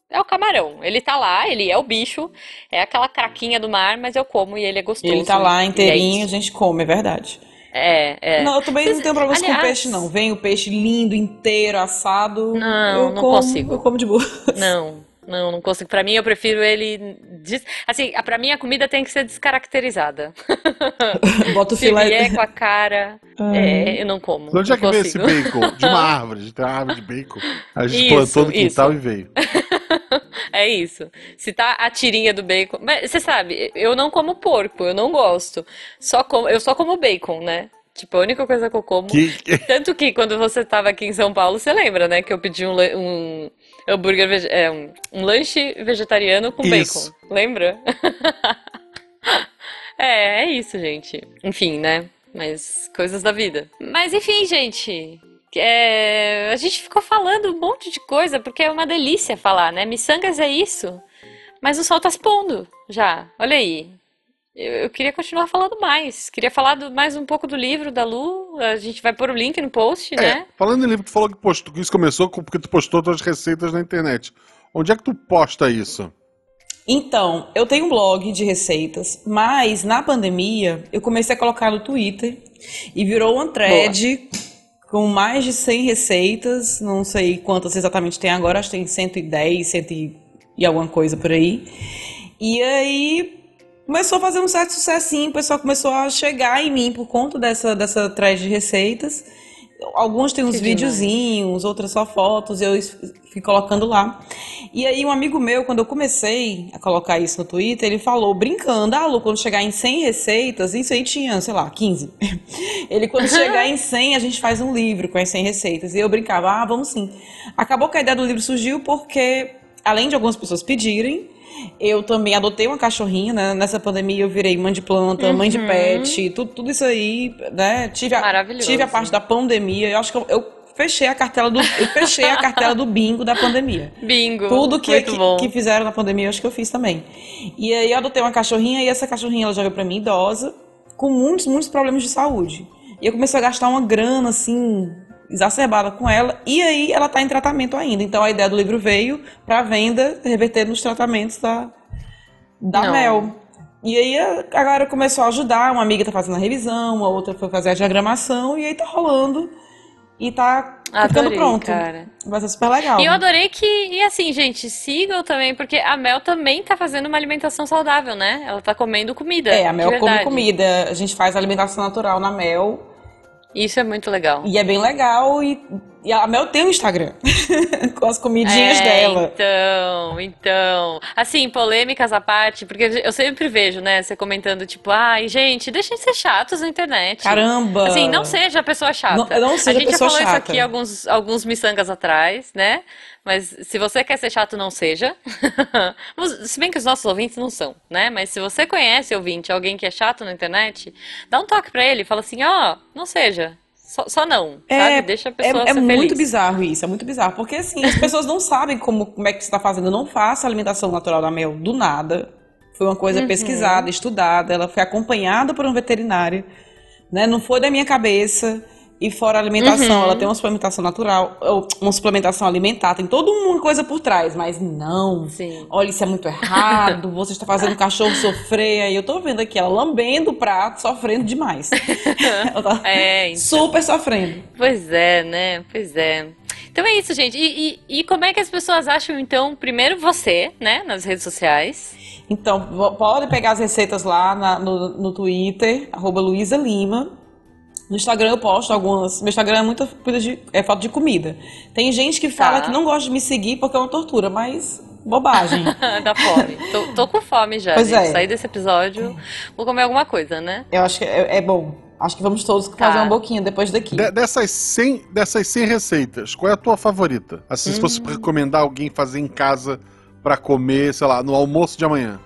É o camarão. Ele tá lá, ele é o bicho, é aquela craquinha do mar, mas eu como e ele é E gostoso. ele tá lá é inteirinho, a isso. gente come, é verdade. É, é. Não, eu também Vocês- não tenho problema com aliás- peixe, não. Vem o peixe lindo, inteiro, assado. Não, eu não como, consigo. Eu como de boa. Não, não, não consigo. Pra mim, eu prefiro ele. des- Assim, a- pra mim a comida tem que ser descaracterizada. *laughs* Bota o Se filé. vier com a cara, é, eu não como. De onde é que veio esse bacon? De uma *laughs* árvore, tem uma árvore de bacon. A gente Isso, plantou no quintal isso. e veio. *laughs* É isso. Se tá a tirinha do bacon. Mas você sabe, eu não como porco, eu não gosto. Só como, eu só como bacon, né? Tipo, a única coisa que eu como. Que, Tanto que quando você tava aqui em São Paulo, você lembra, né? Que eu pedi um, um hambúrguer, vege- é, um, um lanche vegetariano com Isso. bacon. Lembra? *laughs* É, é isso, gente. Enfim, né? Mas coisas da vida. Mas enfim, gente. é, a gente ficou falando um monte de coisa, porque é uma delícia falar, né? Missangas é isso. Mas o sol tá se pondo já. Olha aí. Eu, eu queria continuar falando mais. Queria falar do- mais um pouco do livro da Lu. A gente vai pôr o link no post, É, né? falando em livro, tu falou que, postou, que isso começou com- porque tu postou tuas receitas na internet. Onde é que tu posta isso? Então, eu tenho um blog de receitas, mas na pandemia eu comecei a colocar no Twitter e virou uma thread com mais de 100 receitas, não sei quantas exatamente tem agora, acho que tem 110, 100 e alguma coisa por aí. E aí começou a fazer um certo sucessinho, o pessoal começou a chegar em mim por conta dessa, dessa thread de receitas. Alguns têm uns Que videozinhos, outras só fotos, eu fui colocando lá. E aí um amigo meu, quando eu comecei a colocar isso no Twitter, ele falou, brincando, ah, Lu, quando chegar em 100 receitas, isso aí tinha, sei lá, 15. *laughs* Ele, quando chegar em 100, a gente faz um livro com as 100 receitas. E eu brincava, ah, vamos sim. Acabou que a ideia do livro surgiu porque, além de algumas pessoas pedirem, eu também adotei uma cachorrinha, né? Nessa pandemia eu virei mãe de planta, mãe de Uhum. pet, tudo, tudo isso aí, né? Tive a, tive a parte da pandemia, eu acho que eu, eu fechei a cartela do eu fechei a cartela do bingo da pandemia. *laughs* Bingo. Tudo que, que, que fizeram na pandemia, eu acho que eu fiz também. E aí eu adotei uma cachorrinha e essa cachorrinha ela já veio pra mim idosa, com muitos, muitos problemas de saúde. E eu comecei a gastar uma grana assim exacerbada com ela e aí ela tá em tratamento ainda. Então a ideia do livro veio pra venda, reverter nos tratamentos da da Não. Mel. E aí a a galera começou a ajudar, uma amiga tá fazendo a revisão, uma outra foi fazer a diagramação e aí tá rolando e tá ficando Adorei, pronto. cara. Vai ser super legal. E eu adorei que, e assim, gente, sigam também, porque a Mel também tá fazendo uma alimentação saudável, né? Ela tá comendo comida. É, a Mel come comida. A gente faz alimentação natural na Mel. Isso é muito legal. E é bem legal. E, e a Mel tem um Instagram *laughs* com as comidinhas É, dela. Então, então. Assim, polêmicas à parte, porque eu sempre vejo, né, você comentando, tipo, ai, gente, deixem de ser chatos na internet. Caramba! Assim, não seja pessoa chata. Não- não seja a gente pessoa já falou isso chata. aqui alguns, alguns miçangas atrás, né? Mas se você quer ser chato, não seja. *laughs* Se bem que os nossos ouvintes não são, né? Mas se você conhece ouvinte, alguém que é chato na internet, dá um toque pra ele, fala assim, ó, não seja. Só, só não, sabe? Deixa a pessoa é, é muito bizarro isso, é muito bizarro. Porque assim, as *laughs* pessoas não sabem como, como é que você tá fazendo. Eu não faço alimentação natural da Mel do nada. Foi uma Uhum. coisa pesquisada, estudada. Ela foi acompanhada por um veterinário. Né? Não foi da minha cabeça. E fora a alimentação, Uhum. ela tem uma suplementação natural, ou uma suplementação alimentar, tem toda uma coisa por trás, mas não. Sim. Olha, isso é muito errado, *laughs* você está fazendo o cachorro sofrer. Aí eu tô vendo aqui ela lambendo o prato, sofrendo demais. *laughs* ela tá É, então. super sofrendo. Pois é, né? Pois é. Então é isso, gente. E, e, e como é que as pessoas acham, então, primeiro você, né, nas redes sociais? Então, pode pegar as receitas lá na- no, no Twitter, arroba Luísa Lima. No Instagram eu posto algumas. Meu Instagram é muita coisa de é foto de comida. Tem gente que fala Tá. que não gosta de me seguir porque é uma tortura, mas bobagem. *laughs* da fome. Tô, tô com fome já, Pois gente. é. Sair desse episódio, vou comer alguma coisa, né? eu acho que é, é bom. Acho que vamos todos Tá. fazer um boquinho depois daqui. De- dessas, 100, dessas 100 receitas, qual é a tua favorita? Assim, se Hum. fosse pra recomendar alguém fazer em casa pra comer, sei lá, no almoço de amanhã.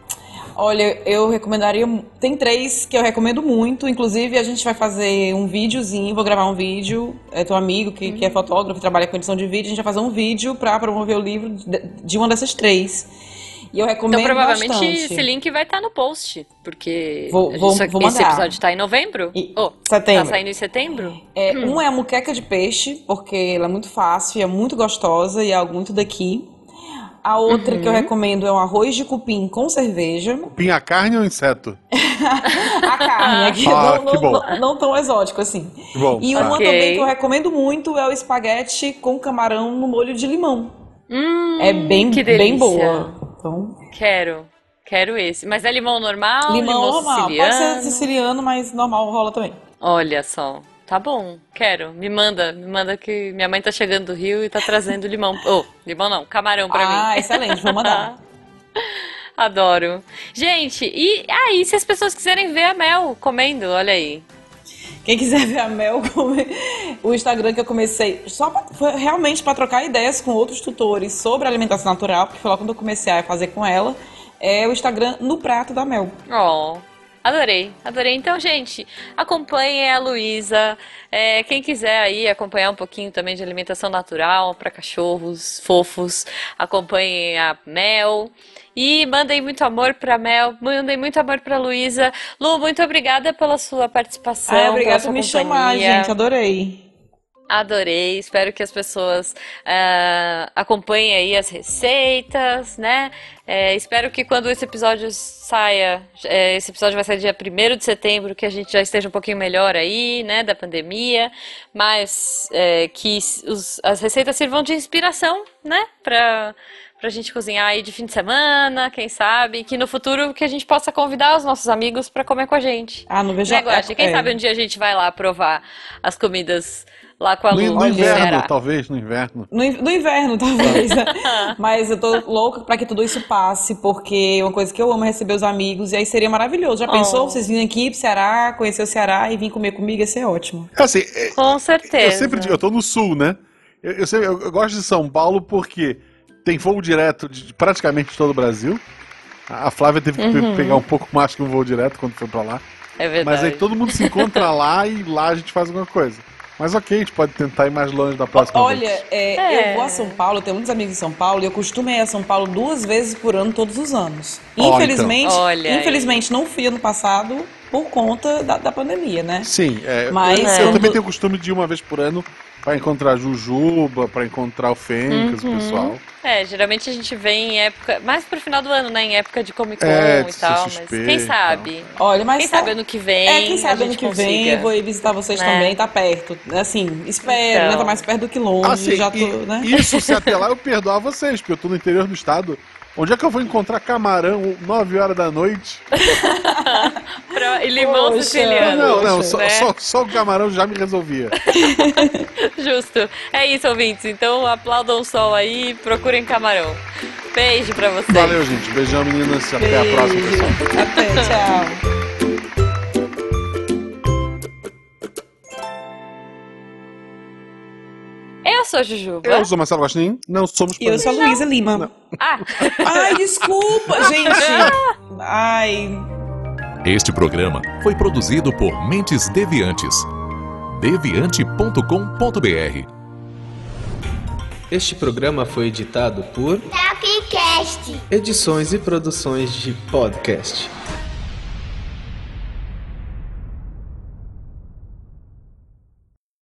Olha, eu recomendaria. Tem três que eu recomendo muito. Inclusive, a gente vai fazer um videozinho. Vou gravar um vídeo. É teu amigo que, que é fotógrafo, trabalha com edição de vídeo. A gente vai fazer um vídeo pra promover o livro de, uma dessas três. E eu recomendo Então provavelmente bastante. esse link vai estar no post, porque Vou- vou- só- vou esse episódio tá em novembro? E- Oh, setembro. Tá saindo em setembro? É, Um é a muqueca de peixe, porque ela é muito fácil, é muito gostosa e é algo muito daqui. A outra Uhum. que eu recomendo é um arroz de cupim com cerveja. Pinha carne ou inseto? *laughs* A carne, aqui, Ah, não, que não- bom. não- não tão exótico assim. Que bom. E uma Ok. também que eu recomendo muito é o espaguete com camarão no molho de limão. Hum, É bem, que bem boa. Então, Quero. Quero esse. Mas é limão normal? limão normal. siciliano? Pode ser siciliano, mas normal rola também. Olha só. Tá bom, quero. Me manda, me manda que minha mãe tá chegando do Rio e tá trazendo limão. Oh, limão não, camarão pra ah, mim. excelente, vou mandar. *laughs* Adoro. Gente, e aí, se as pessoas quiserem ver a Mel comendo, olha aí. Quem quiser ver a Mel, come- o Instagram que eu comecei, só pra, foi realmente para trocar ideias com outros tutores sobre alimentação natural, porque foi lá quando eu comecei a fazer com ela, é o Instagram no prato da Mel. Oh, adorei, adorei. Então, gente, acompanhem a Luísa. É, quem quiser aí acompanhar um pouquinho também de alimentação natural para cachorros fofos, acompanhem a Mel. E mandem muito amor pra Mel, mandem muito amor pra Luísa. Lu, muito obrigada pela sua participação. Ah, obrigada por me chamar, companhia. gente, adorei. Adorei, espero que as pessoas ah, acompanhem aí as receitas, né? É, espero que quando esse episódio saia, é, esse episódio vai sair dia 1 de setembro, que a gente já esteja um pouquinho melhor aí, né, da pandemia, mas é, que os- as receitas sirvam de inspiração, né, pra, pra gente cozinhar aí de fim de semana, quem sabe, que no futuro que a gente possa convidar os nossos amigos pra comer com a gente. Ah, não vejo Né, Guaxa? Quem é. sabe um dia a gente vai lá provar as comidas lá com a No, Lu, no no inverno, Ceará. talvez, no inverno. No, no inverno, *laughs* talvez. né? *laughs* Mas eu tô louca pra que tudo isso passe, porque é uma coisa que eu amo é receber os amigos, e aí seria maravilhoso. Já pensou Oh. vocês virem aqui pro Ceará, conhecer o Ceará e vir comer comigo? Ia ser ótimo. Assim, é- Com certeza. eu sempre digo, eu tô no sul, né? Eu, eu, sempre- eu- eu gosto de São Paulo porque tem voo direto de praticamente todo o Brasil. A Flávia teve que Uhum. pegar um pouco mais que um voo direto quando foi pra lá. É verdade. Mas aí todo mundo se encontra *laughs* lá e lá a gente faz alguma coisa. Mas ok, a gente pode tentar ir mais longe da próxima Olha, vez. é, É. eu vou a São Paulo, eu tenho muitos amigos em São Paulo, e eu costumo ir a São Paulo duas vezes por ano, todos os anos. Ó, Infelizmente, então. Olha aí. infelizmente não fui ano passado por conta da, da pandemia, né? Sim, é, Mas eu, eu também tenho o costume de ir uma vez por ano pra encontrar Jujuba, pra encontrar o Fencas, Uhum. o pessoal. É, geralmente a gente vem em época, mais pro final do ano, né? Em época de Comic Con É, e tal, mas quem sabe? Olha, mas Quem tá- sabe ano que vem É, quem sabe ano que vem consiga. vou ir visitar vocês Né? também, tá perto. Assim, espero, Então. né? Tá mais perto do que longe, Assim, já tô, e- né? Isso se até lá eu perdoar vocês, porque eu tô no interior do estado. Onde é que eu vou encontrar camarão 9 horas da noite? *laughs* Pra- E limão Poxa. siciliano. não, não, poxa, só, né? só, só o camarão já me resolvia. *laughs* Justo. É isso, ouvintes. Então aplaudam o sol aí e procurem camarão. Beijo pra vocês. Valeu, gente. Beijão, meninas. Até a próxima, Beijo. pessoal. Até, tchau. Eu sou a Jujuba. Eu sou Marcelo Gostin. Não somos E eu sou a. Luísa Lima. Ah, *laughs* Ai, desculpa, gente. Ai, Este programa foi produzido por Mentes Deviantes. deviante.com.br. Este programa foi editado por Tapcast. Edições e Produções de Podcast.